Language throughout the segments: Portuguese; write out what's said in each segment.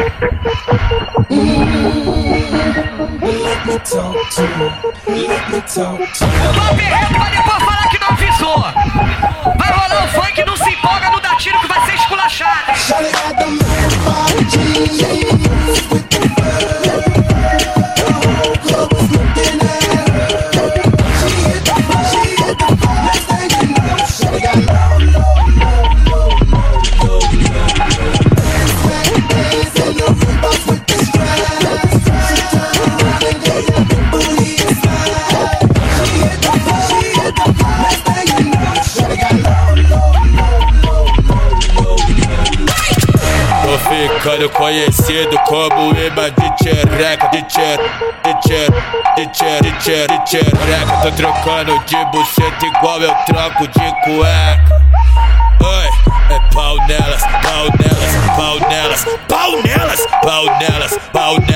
Eu tô aperreando pra depois falar que não avisou. Vai rolar o funk, não se empolga, não dá tiro que vai ser esculachado. Ficando conhecido como imã de tchereca, de tcher, de tcher, de tcher, de tcher, de tchereca. Tô trocando de buceta igual eu troco de cueca. Oi, é pau nelas, pau nelas, pau nelas, pau nelas, pau nelas, pau nelas,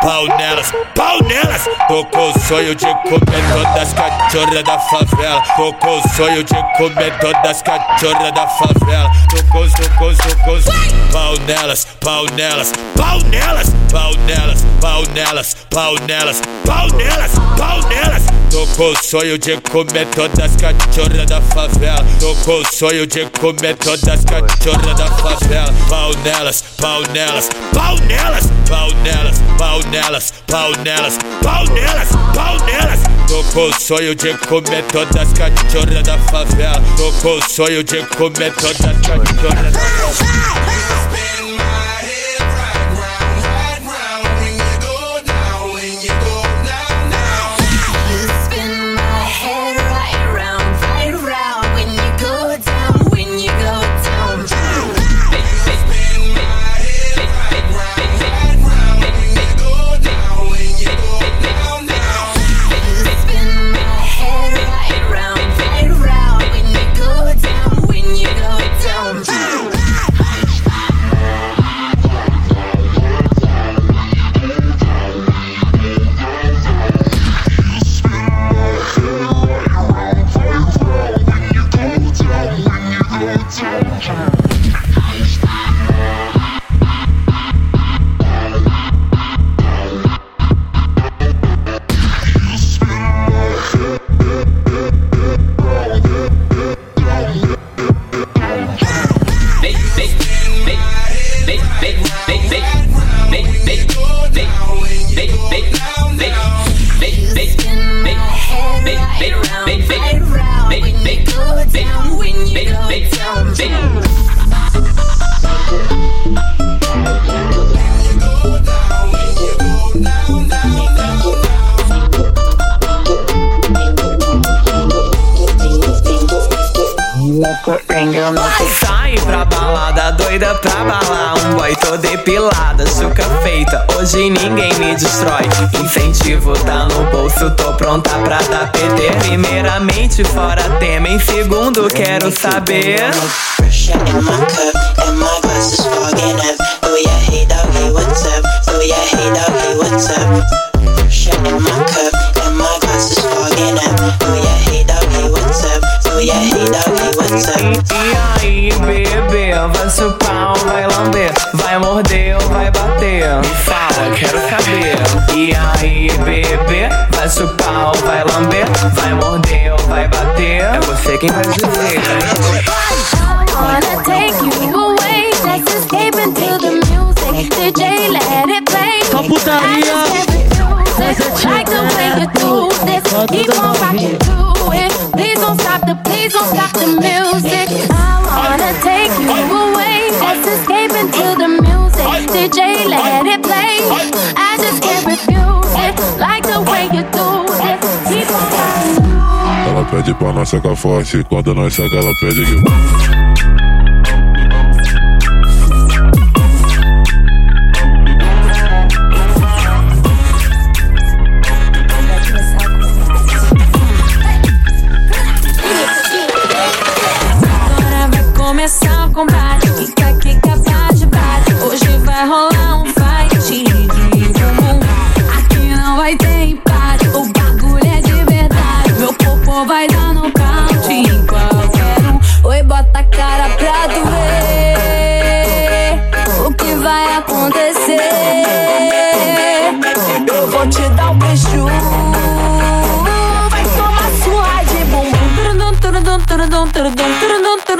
pau nelas, pau nelas. Tô com o sonho de comer todas as cachorras da favela. Tô com o sonho de comer todas as cachorras da favela. Tô com, tô com, tô com, pau nelas, pau nelas, pau nelas, pau nelas, pau nelas, pau nelas, pau nelas, pau nelas. Tô com o sonho de comer todas as cachorras da favela. Tô com o sonho de comer todas as cachorras da favela. Pau nelas, pau nelas, pau nelas, pau nelas, pau nelas, pau nelas, pau nelas, pau nelas. Tô com o sonho de comer todas as cachorras da favela. Tô com o sonho de comer todas as cachorras da favela. It's Sai pra balada, doida pra balar. Um boy tô depilada, suca feita. Hoje ninguém me destrói. Incentivo tá no bolso, tô pronta pra dar PT Primeiramente fora tema, em segundo quero saber. Pressure in my cup and my glass is fogging up. Vai lamber? Vai morder ou vai bater? É você quem vai dizer. wanna take you away. Let's escape into the music. DJ, let it play. Só putaria. I can't refuse it. Like the way you do this. Keep on rocking to it. Please don't stop the, please don't stop the music. I wanna take you pede pra nós sacar forte, quando nós saca ela pede que.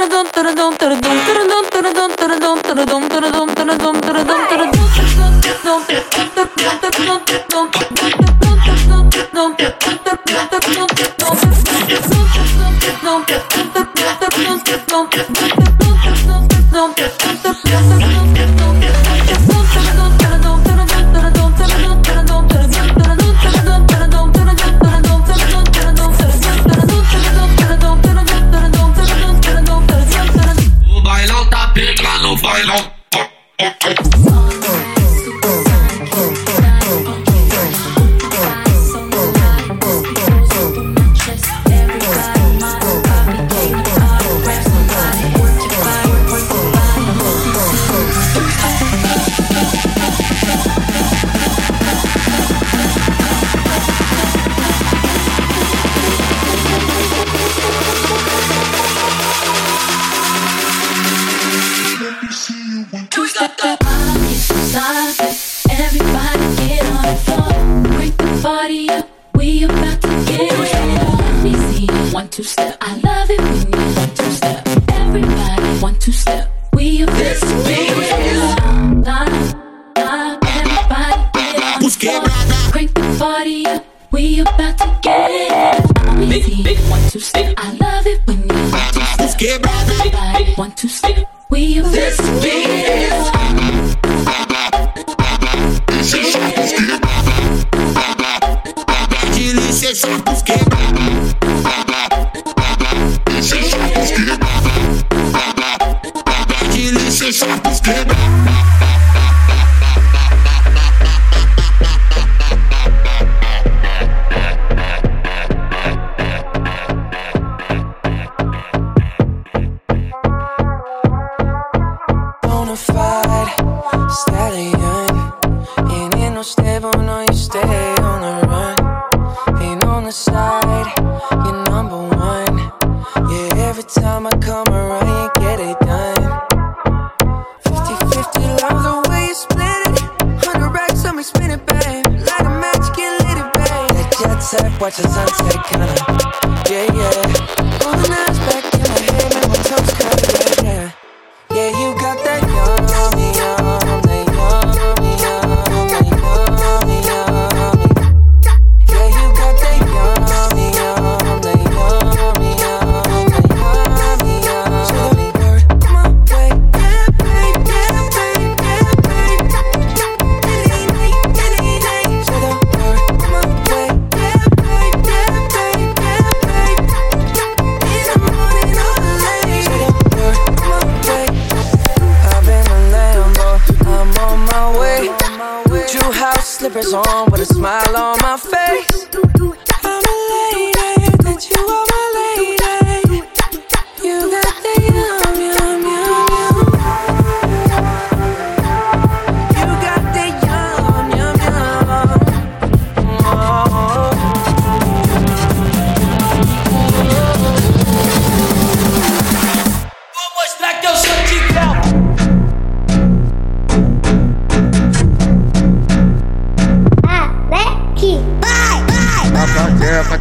Don't One, two, three. We this beat is. watch the sunset.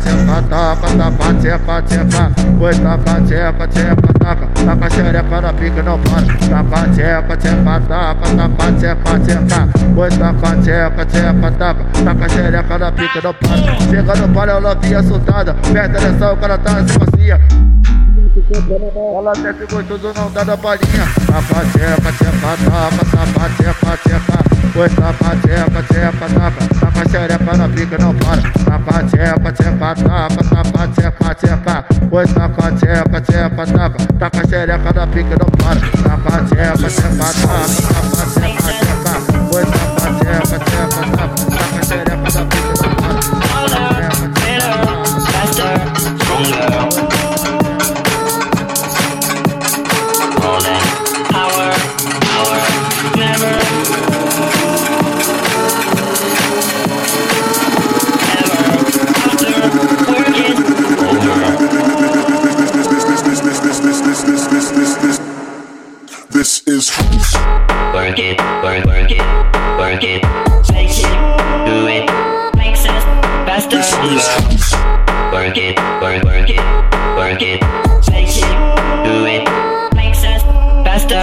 tapa, tapa, tapa, tchepa, tchepa. Oi, tapa, tchepa, tchepa, tapa. Tapa xerepa na pica, não para. Tapa, tchepa, tchepa, tapa, tapa, tchepa, tchepa. Oi, tapa, tchepa, tchepa, tapa. Tapa xerepa na pica, não para. Chega no palho, ela novinha assustada. Perto atenção, o cara tá se macia. Ela desce gostoso, não dá da bolinha. Tapa, tapa, tapa, tapa, tapa, tapa, tapa. Pois tapa, tapa, tapa, tapa. Tapa, xerepa na pica, não para. Tapa, tapa, tapa, tapa, tapa, tapa, tapa. Pois tapa, tapa, tapa, tapa. Tapa, xerepa na pica, não para. Tapa, tapa, tapa, tapa, tapa, tapa, tapa.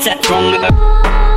Set from the